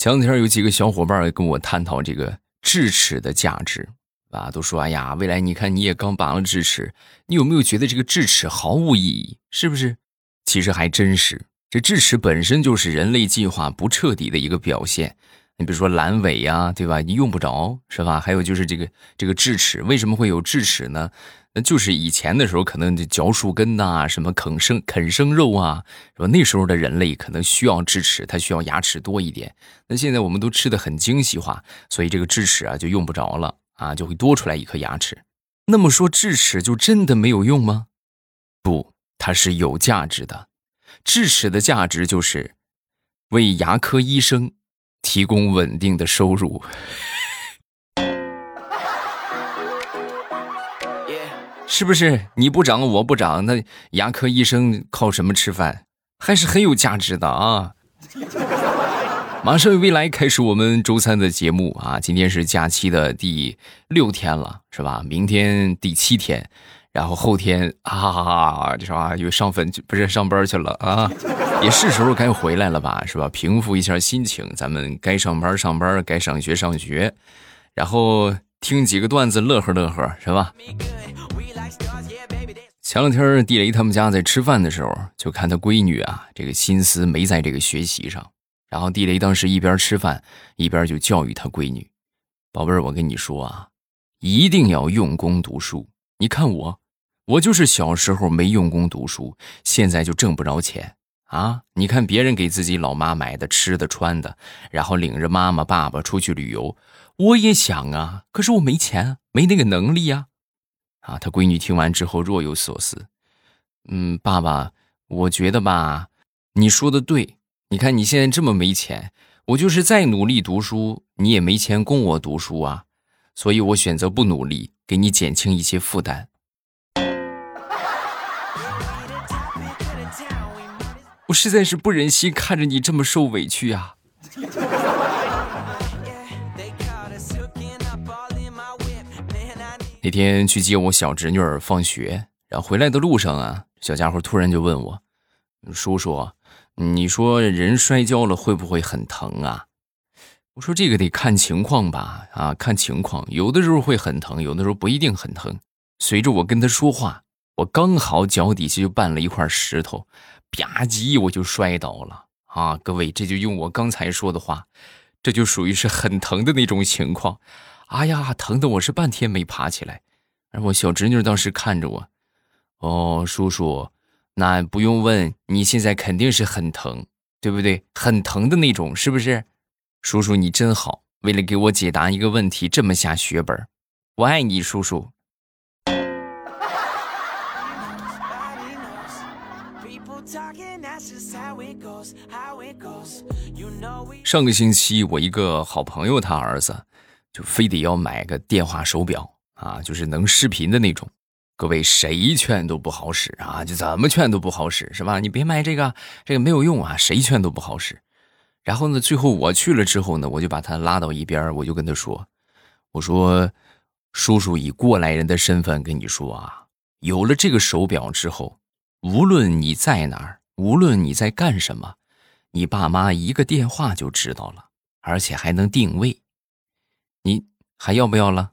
前两天有几个小伙伴跟我探讨这个智齿的价值，啊，都说：“哎呀，未来你看你也刚拔了智齿，你有没有觉得这个智齿毫无意义？是不是？其实还真是，这智齿本身就是人类进化不彻底的一个表现。你比如说阑尾呀，对吧？你用不着，是吧？还有就是这个这个智齿，为什么会有智齿呢？”那就是以前的时候，可能嚼树根呐，什么啃生啃生肉啊，说那时候的人类可能需要智齿，它需要牙齿多一点。那现在我们都吃的很精细化，所以这个智齿啊就用不着了啊，就会多出来一颗牙齿。那么说智齿就真的没有用吗？不，它是有价值的。智齿的价值就是为牙科医生提供稳定的收入。是不是你不长我不长？那牙科医生靠什么吃饭？还是很有价值的啊！马上未来开始我们周三的节目啊！今天是假期的第六天了，是吧？明天第七天，然后后天啊，是吧？又上坟去不是上班去了啊？也是时候该回来了吧？是吧？平复一下心情，咱们该上班上班，该上学上学，然后听几个段子乐呵乐呵，是吧？前两天地雷他们家在吃饭的时候，就看他闺女啊，这个心思没在这个学习上。然后地雷当时一边吃饭一边就教育他闺女：“宝贝儿，我跟你说啊，一定要用功读书。你看我，我就是小时候没用功读书，现在就挣不着钱啊。你看别人给自己老妈买的吃的穿的，然后领着妈妈爸爸出去旅游，我也想啊，可是我没钱，没那个能力呀。”啊，他闺女听完之后若有所思。嗯，爸爸，我觉得吧，你说的对。你看你现在这么没钱，我就是再努力读书，你也没钱供我读书啊。所以我选择不努力，给你减轻一些负担。我实在是不忍心看着你这么受委屈呀。那天去接我小侄女儿放学，然后回来的路上啊，小家伙突然就问我：“叔叔，你说人摔跤了会不会很疼啊？”我说：“这个得看情况吧，啊，看情况，有的时候会很疼，有的时候不一定很疼。”随着我跟他说话，我刚好脚底下就绊了一块石头，吧唧我就摔倒了啊！各位，这就用我刚才说的话，这就属于是很疼的那种情况。哎呀，疼的我是半天没爬起来，而我小侄女当时看着我，哦，叔叔，那不用问，你现在肯定是很疼，对不对？很疼的那种，是不是？叔叔你真好，为了给我解答一个问题，这么下血本，我爱你，叔叔。上个星期，我一个好朋友他儿子。就非得要买个电话手表啊，就是能视频的那种。各位谁劝都不好使啊，就怎么劝都不好使，是吧？你别买这个，这个没有用啊，谁劝都不好使。然后呢，最后我去了之后呢，我就把他拉到一边，我就跟他说：“我说，叔叔以过来人的身份跟你说啊，有了这个手表之后，无论你在哪儿，无论你在干什么，你爸妈一个电话就知道了，而且还能定位。”你还要不要了？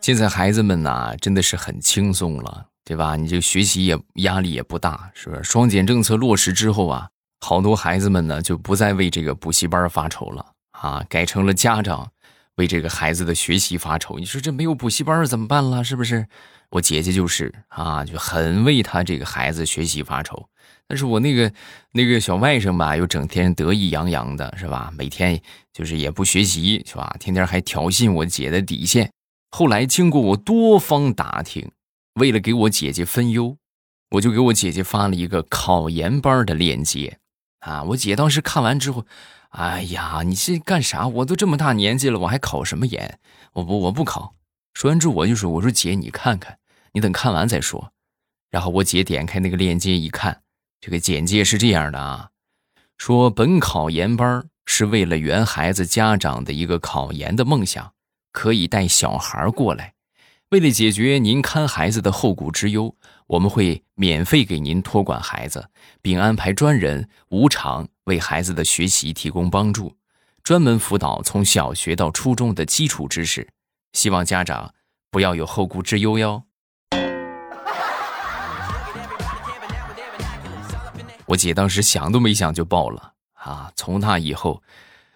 现在孩子们呐，真的是很轻松了，对吧？你这学习也压力也不大，是不是？双减政策落实之后啊，好多孩子们呢就不再为这个补习班发愁了啊，改成了家长为这个孩子的学习发愁。你说这没有补习班怎么办了？是不是？我姐姐就是啊，就很为他这个孩子学习发愁。但是我那个那个小外甥吧，又整天得意洋洋的，是吧？每天就是也不学习，是吧？天天还挑衅我姐的底线。后来经过我多方打听，为了给我姐姐分忧，我就给我姐姐发了一个考研班的链接。啊，我姐当时看完之后，哎呀，你是干啥？我都这么大年纪了，我还考什么研？我不，我不考。说完之后，我就说：“我说姐，你看看，你等看完再说。”然后我姐点开那个链接一看。这个简介是这样的啊，说本考研班是为了圆孩子家长的一个考研的梦想，可以带小孩过来，为了解决您看孩子的后顾之忧，我们会免费给您托管孩子，并安排专人无偿为孩子的学习提供帮助，专门辅导从小学到初中的基础知识。希望家长不要有后顾之忧哟。我姐当时想都没想就报了啊！从那以后，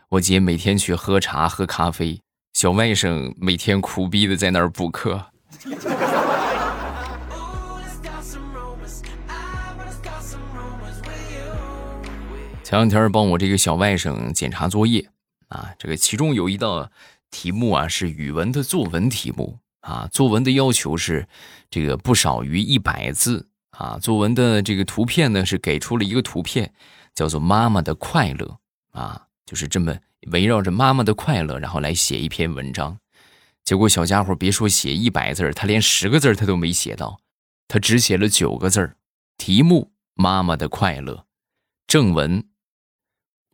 我姐每天去喝茶喝咖啡。小外甥每天苦逼的在那儿补课。前两天帮我这个小外甥检查作业啊，这个其中有一道题目啊是语文的作文题目啊，作文的要求是这个不少于一百字啊，作文的这个图片呢是给出了一个图片，叫做妈妈的快乐啊，就是这么。围绕着妈妈的快乐，然后来写一篇文章，结果小家伙别说写一百字他连十个字他都没写到，他只写了九个字题目：妈妈的快乐。正文：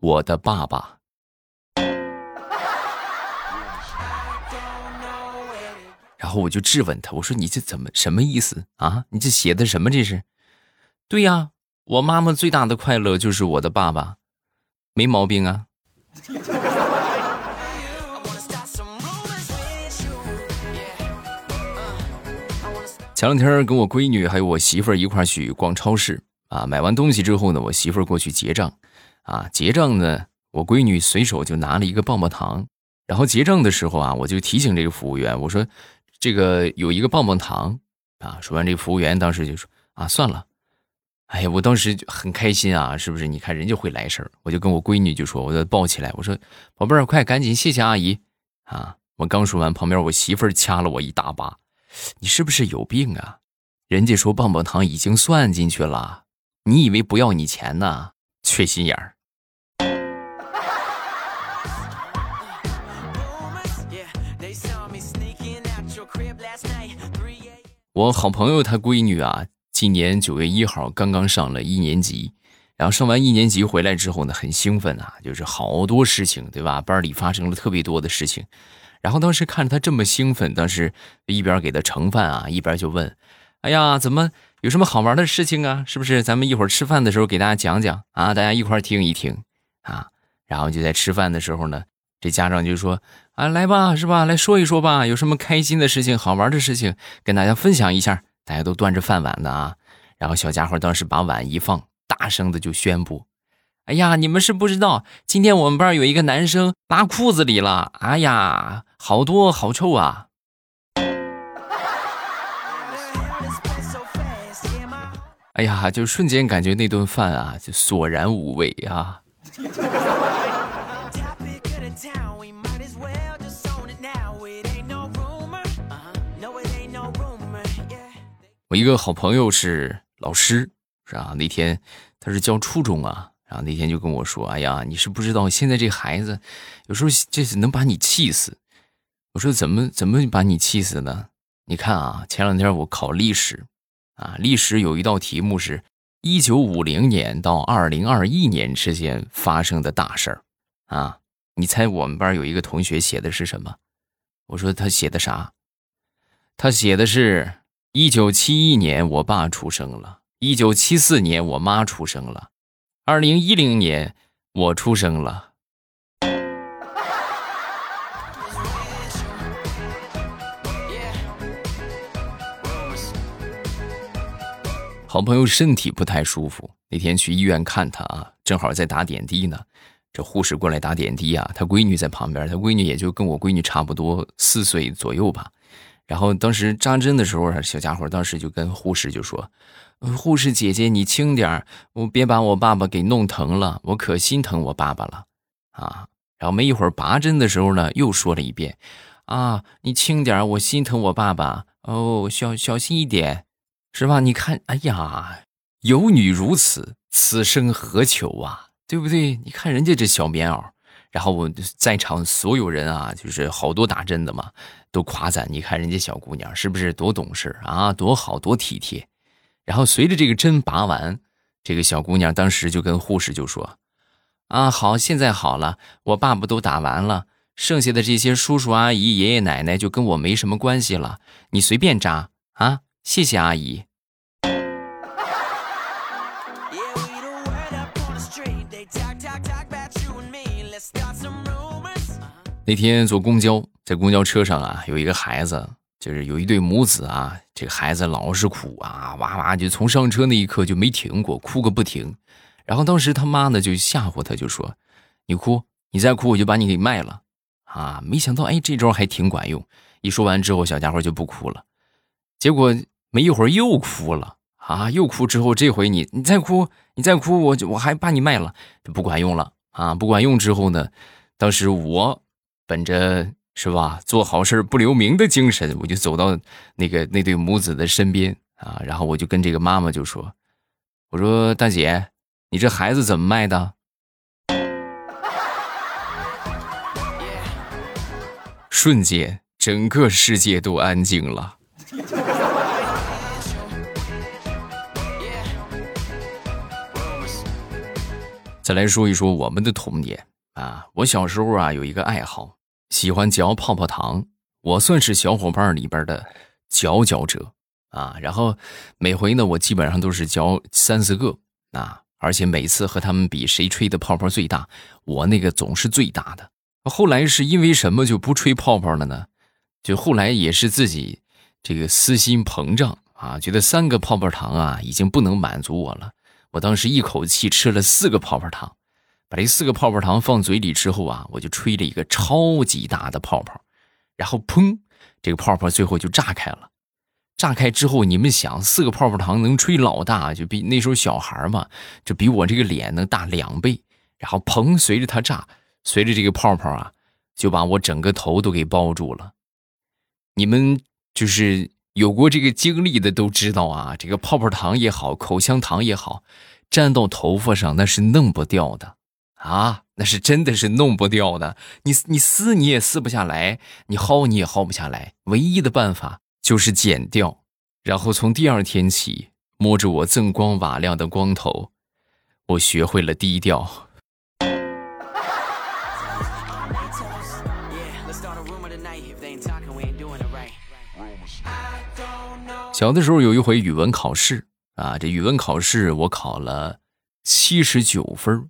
我的爸爸。然后我就质问他，我说：“你这怎么什么意思啊？你这写的什么？这是？”对呀，我妈妈最大的快乐就是我的爸爸，没毛病啊。前两天跟我闺女还有我媳妇儿一块儿去逛超市啊，买完东西之后呢，我媳妇儿过去结账，啊，结账呢，我闺女随手就拿了一个棒棒糖，然后结账的时候啊，我就提醒这个服务员，我说这个有一个棒棒糖啊，说完这个服务员当时就说啊，算了。哎呀，我当时就很开心啊，是不是？你看人家会来事儿，我就跟我闺女就说，我就抱起来，我说：“宝贝儿，快赶紧，谢谢阿姨。”啊，我刚说完，旁边我媳妇儿掐了我一大把，你是不是有病啊？人家说棒棒糖已经算进去了，你以为不要你钱呢？缺心眼儿。我好朋友他闺女啊。今年九月一号刚刚上了一年级，然后上完一年级回来之后呢，很兴奋啊，就是好多事情，对吧？班里发生了特别多的事情，然后当时看着他这么兴奋，当时一边给他盛饭啊，一边就问：“哎呀，怎么有什么好玩的事情啊？是不是？咱们一会儿吃饭的时候给大家讲讲啊，大家一块听一听啊。”然后就在吃饭的时候呢，这家长就说：“啊，来吧，是吧？来说一说吧，有什么开心的事情、好玩的事情，跟大家分享一下。”大家都端着饭碗的啊，然后小家伙当时把碗一放，大声的就宣布：“哎呀，你们是不知道，今天我们班有一个男生拉裤子里了，哎呀，好多好臭啊！”哎呀，就瞬间感觉那顿饭啊，就索然无味啊。我一个好朋友是老师，是吧？那天他是教初中啊，然后那天就跟我说：“哎呀，你是不知道，现在这孩子有时候这是能把你气死。”我说：“怎么怎么把你气死呢？你看啊，前两天我考历史，啊，历史有一道题目是一九五零年到二零二一年之间发生的大事儿，啊，你猜我们班有一个同学写的是什么？我说他写的啥？他写的是。”一九七一年，我爸出生了；一九七四年，我妈出生了；二零一零年，我出生了。好朋友身体不太舒服，那天去医院看他啊，正好在打点滴呢。这护士过来打点滴啊，他闺女在旁边，他闺女也就跟我闺女差不多，四岁左右吧。然后当时扎针的时候，小家伙当时就跟护士就说：“护士姐姐，你轻点我别把我爸爸给弄疼了，我可心疼我爸爸了啊。”然后没一会儿拔针的时候呢，又说了一遍：“啊，你轻点我心疼我爸爸哦，小小心一点，是吧？你看，哎呀，有女如此，此生何求啊？对不对？你看人家这小棉袄。”然后我在场所有人啊，就是好多打针的嘛，都夸赞。你看人家小姑娘是不是多懂事啊，多好多体贴。然后随着这个针拔完，这个小姑娘当时就跟护士就说：“啊，好，现在好了，我爸爸都打完了，剩下的这些叔叔阿姨、爷爷奶奶就跟我没什么关系了，你随便扎啊！谢谢阿姨。那天坐公交，在公交车上啊，有一个孩子，就是有一对母子啊，这个孩子老是哭啊，哇哇就从上车那一刻就没停过，哭个不停。然后当时他妈呢就吓唬他，就说：“你哭，你再哭我就把你给卖了。”啊，没想到哎，这招还挺管用。一说完之后，小家伙就不哭了。结果没一会儿又哭了啊，又哭之后，这回你你再哭，你再哭，我就我还把你卖了，不管用了啊！不管用之后呢，当时我。本着是吧，做好事不留名的精神，我就走到那个那对母子的身边啊，然后我就跟这个妈妈就说：“我说大姐，你这孩子怎么卖的？”瞬间，整个世界都安静了。来说一说我们的童年啊，我小时候啊有一个爱好。喜欢嚼泡泡糖，我算是小伙伴里边的佼佼者啊。然后每回呢，我基本上都是嚼三四个啊，而且每次和他们比谁吹的泡泡最大，我那个总是最大的。后来是因为什么就不吹泡泡了呢？就后来也是自己这个私心膨胀啊，觉得三个泡泡糖啊已经不能满足我了。我当时一口气吃了四个泡泡糖。把这四个泡泡糖放嘴里之后啊，我就吹了一个超级大的泡泡，然后砰，这个泡泡最后就炸开了。炸开之后，你们想，四个泡泡糖能吹老大，就比那时候小孩嘛，就比我这个脸能大两倍。然后砰，随着它炸，随着这个泡泡啊，就把我整个头都给包住了。你们就是有过这个经历的都知道啊，这个泡泡糖也好，口香糖也好，粘到头发上那是弄不掉的。啊，那是真的是弄不掉的，你你撕你也撕不下来，你薅你也薅不下来，唯一的办法就是剪掉，然后从第二天起，摸着我锃光瓦亮的光头，我学会了低调。小的时候有一回语文考试啊，这语文考试我考了七十九分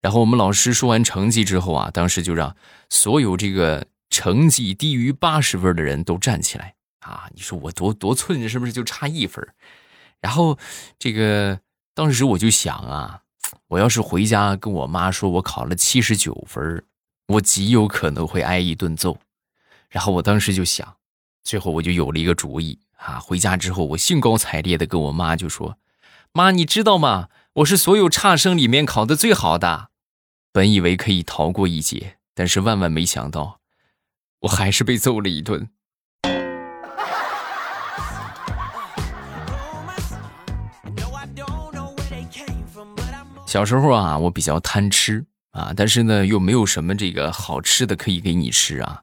然后我们老师说完成绩之后啊，当时就让所有这个成绩低于八十分的人都站起来啊！你说我多多寸是不是就差一分？然后这个当时我就想啊，我要是回家跟我妈说我考了七十九分，我极有可能会挨一顿揍。然后我当时就想，最后我就有了一个主意啊！回家之后，我兴高采烈的跟我妈就说：“妈，你知道吗？我是所有差生里面考的最好的。”本以为可以逃过一劫，但是万万没想到，我还是被揍了一顿。小时候啊，我比较贪吃啊，但是呢，又没有什么这个好吃的可以给你吃啊。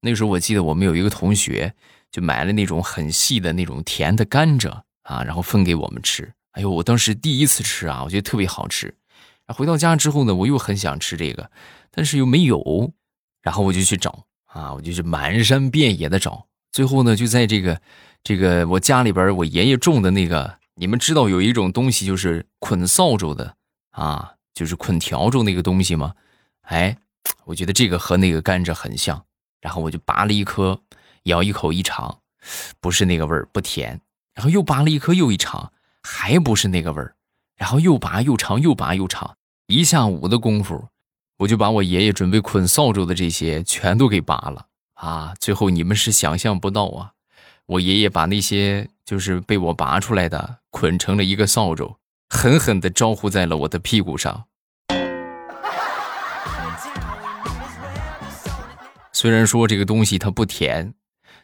那时候我记得我们有一个同学就买了那种很细的那种甜的甘蔗啊，然后分给我们吃。哎呦，我当时第一次吃啊，我觉得特别好吃。回到家之后呢，我又很想吃这个，但是又没有，然后我就去找啊，我就去满山遍野的找，最后呢，就在这个这个我家里边我爷爷种的那个，你们知道有一种东西就是捆扫帚的啊，就是捆笤帚那个东西吗？哎，我觉得这个和那个甘蔗很像，然后我就拔了一颗，咬一口一尝，不是那个味儿，不甜，然后又拔了一颗又一尝，还不是那个味儿，然后又拔又尝又拔又尝。一下午的功夫，我就把我爷爷准备捆扫帚的这些全都给拔了啊！最后你们是想象不到啊，我爷爷把那些就是被我拔出来的捆成了一个扫帚，狠狠地招呼在了我的屁股上。虽然说这个东西它不甜，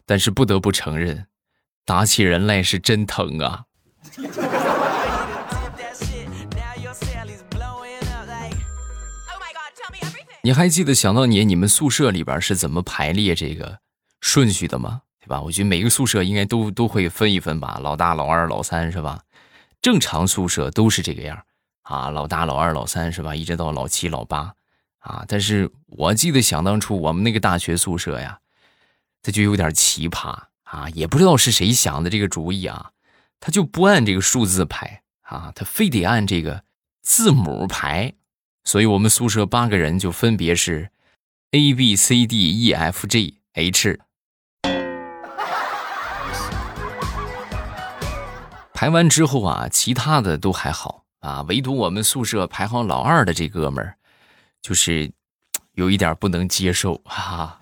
但是不得不承认，打起人来是真疼啊！你还记得想当年你们宿舍里边是怎么排列这个顺序的吗？对吧？我觉得每个宿舍应该都都会分一分吧，老大、老二、老三是吧？正常宿舍都是这个样啊，老大、老二、老三是吧？一直到老七、老八啊。但是我记得想当初我们那个大学宿舍呀，他就有点奇葩啊，也不知道是谁想的这个主意啊，他就不按这个数字排啊，他非得按这个字母排，所以我们宿舍八个人就分别是 A B C D E F G H。排完之后啊，其他的都还好啊，唯独我们宿舍排行老二的这哥们儿，就是有一点不能接受，哈哈。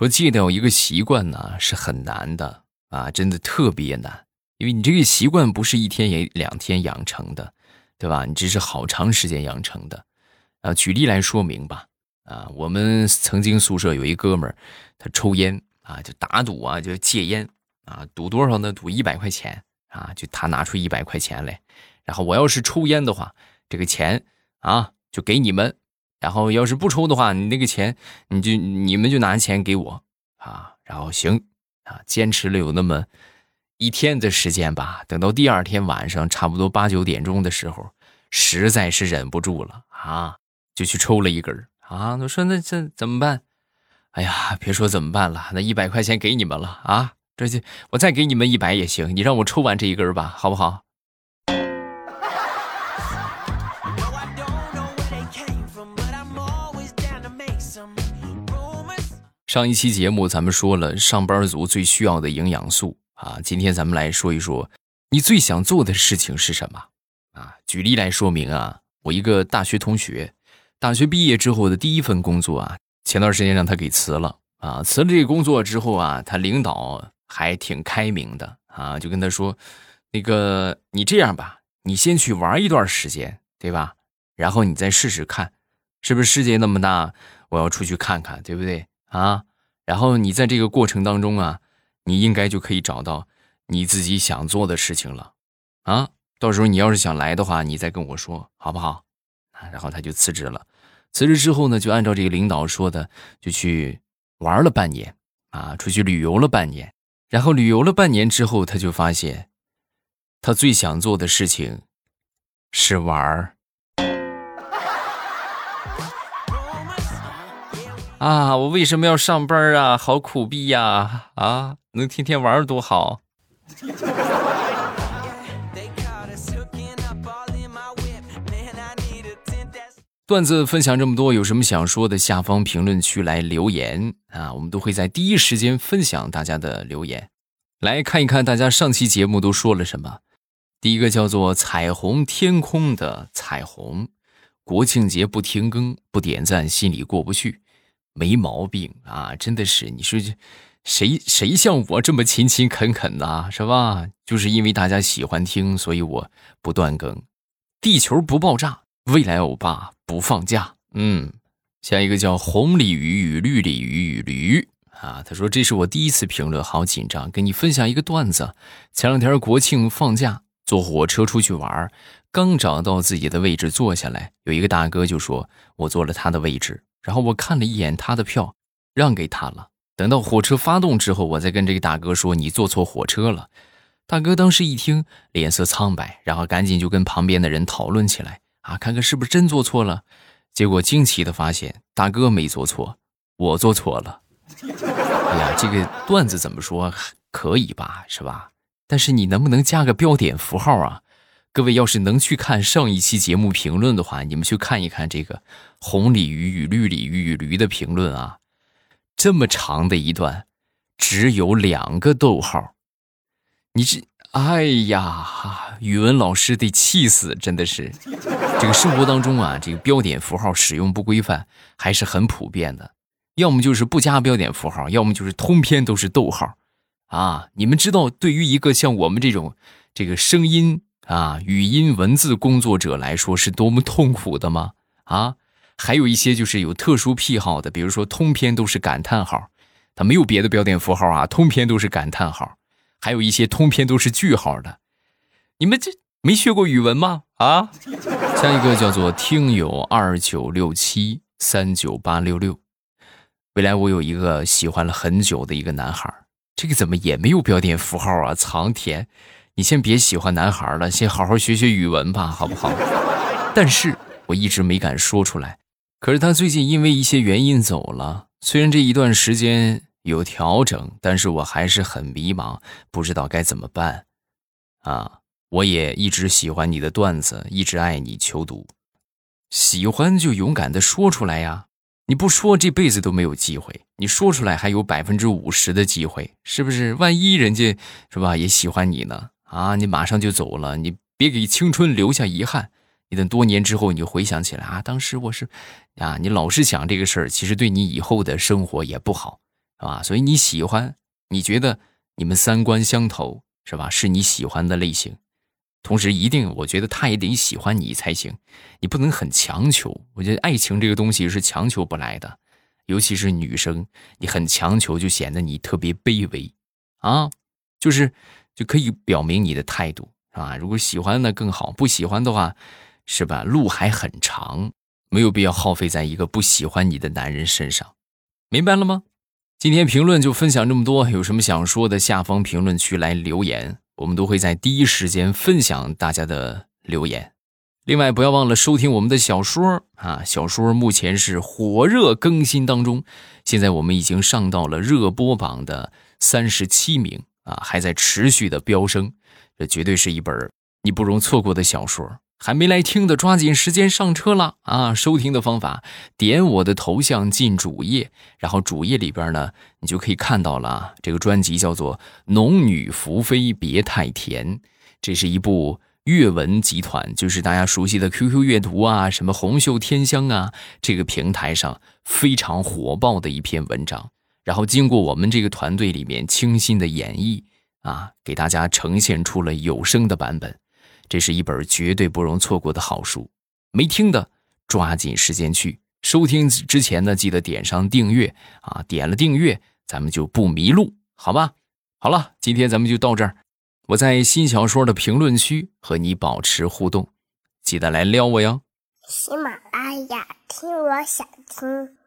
说戒掉一个习惯呢是很难的啊，真的特别难，因为你这个习惯不是一天也两天养成的，对吧？你这是好长时间养成的啊。举例来说明吧。啊，我们曾经宿舍有一哥们儿，他抽烟啊，就打赌啊，就戒烟啊，赌多少呢？赌一百块钱啊，就他拿出一百块钱来，然后我要是抽烟的话，这个钱啊就给你们，然后要是不抽的话，你那个钱你就你们就拿钱给我啊，然后行啊，坚持了有那么一天的时间吧，等到第二天晚上差不多八九点钟的时候，实在是忍不住了啊，就去抽了一根。啊，我说那这怎么办？哎呀，别说怎么办了，那一百块钱给你们了啊！这就我再给你们一百也行，你让我抽完这一根吧，好不好？上一期节目咱们说了上班族最需要的营养素啊，今天咱们来说一说你最想做的事情是什么啊？举例来说明啊，我一个大学同学。大学毕业之后的第一份工作啊，前段时间让他给辞了啊。辞了这个工作之后啊，他领导还挺开明的啊，就跟他说：“那个你这样吧，你先去玩一段时间，对吧？然后你再试试看，是不是世界那么大，我要出去看看，对不对啊？然后你在这个过程当中啊，你应该就可以找到你自己想做的事情了啊。到时候你要是想来的话，你再跟我说，好不好？”然后他就辞职了，辞职之后呢，就按照这个领导说的，就去玩了半年，啊，出去旅游了半年。然后旅游了半年之后，他就发现，他最想做的事情是玩儿。啊，我为什么要上班啊？好苦逼呀！啊，能天天玩多好。段子分享这么多，有什么想说的？下方评论区来留言啊，我们都会在第一时间分享大家的留言。来看一看大家上期节目都说了什么。第一个叫做“彩虹天空”的彩虹，国庆节不停更不点赞，心里过不去。没毛病啊，真的是你说谁谁像我这么勤勤恳恳的，是吧？就是因为大家喜欢听，所以我不断更。地球不爆炸。未来欧巴不放假，嗯，下一个叫红鲤鱼与绿鲤鱼与驴啊，他说这是我第一次评论，好紧张，跟你分享一个段子。前两天国庆放假，坐火车出去玩，刚找到自己的位置坐下来，有一个大哥就说我坐了他的位置，然后我看了一眼他的票，让给他了。等到火车发动之后，我再跟这个大哥说你坐错火车了。大哥当时一听，脸色苍白，然后赶紧就跟旁边的人讨论起来。啊，看看是不是真做错了，结果惊奇的发现大哥没做错，我做错了。哎呀，这个段子怎么说可以吧，是吧？但是你能不能加个标点符号啊？各位要是能去看上一期节目评论的话，你们去看一看这个红鲤鱼与绿鲤鱼与驴的评论啊，这么长的一段，只有两个逗号，你这。哎呀，语文老师得气死！真的是，这个生活当中啊，这个标点符号使用不规范还是很普遍的。要么就是不加标点符号，要么就是通篇都是逗号。啊，你们知道，对于一个像我们这种这个声音啊、语音文字工作者来说，是多么痛苦的吗？啊，还有一些就是有特殊癖好的，比如说通篇都是感叹号，他没有别的标点符号啊，通篇都是感叹号。还有一些通篇都是句号的，你们这没学过语文吗？啊，下一个叫做听友二九六七三九八六六。未来我有一个喜欢了很久的一个男孩，这个怎么也没有标点符号啊？藏田，你先别喜欢男孩了，先好好学学语文吧，好不好？但是我一直没敢说出来。可是他最近因为一些原因走了，虽然这一段时间有调整，但是我还是很迷茫，不知道该怎么办。啊，我也一直喜欢你的段子，一直爱你，求读。喜欢就勇敢的说出来呀！你不说，这辈子都没有机会；你说出来，还有百分之五十的机会，是不是？万一人家是吧也喜欢你呢？啊，你马上就走了，你别给青春留下遗憾。你等多年之后，你回想起来啊，当时我是，啊，你老是想这个事儿，其实对你以后的生活也不好，是吧？所以你喜欢，你觉得你们三观相投，是吧？是你喜欢的类型。同时，一定，我觉得他也得喜欢你才行，你不能很强求。我觉得爱情这个东西是强求不来的，尤其是女生，你很强求就显得你特别卑微，啊，就是就可以表明你的态度，是吧？如果喜欢那更好，不喜欢的话，是吧？路还很长，没有必要耗费在一个不喜欢你的男人身上，明白了吗？今天评论就分享这么多，有什么想说的，下方评论区来留言。我们都会在第一时间分享大家的留言，另外不要忘了收听我们的小说啊！小说目前是火热更新当中，现在我们已经上到了热播榜的三十七名啊，还在持续的飙升，这绝对是一本你不容错过的小说。还没来听的，抓紧时间上车了啊！收听的方法，点我的头像进主页，然后主页里边呢，你就可以看到了。这个专辑叫做《农女福妃别太甜》，这是一部阅文集团，就是大家熟悉的 QQ 阅读啊，什么红袖添香啊，这个平台上非常火爆的一篇文章。然后经过我们这个团队里面清新的演绎啊，给大家呈现出了有声的版本。这是一本绝对不容错过的好书，没听的抓紧时间去收听。之前呢，记得点上订阅啊，点了订阅，咱们就不迷路，好吧？好了，今天咱们就到这儿。我在新小说的评论区和你保持互动，记得来撩我哟。喜马拉雅听，我想听。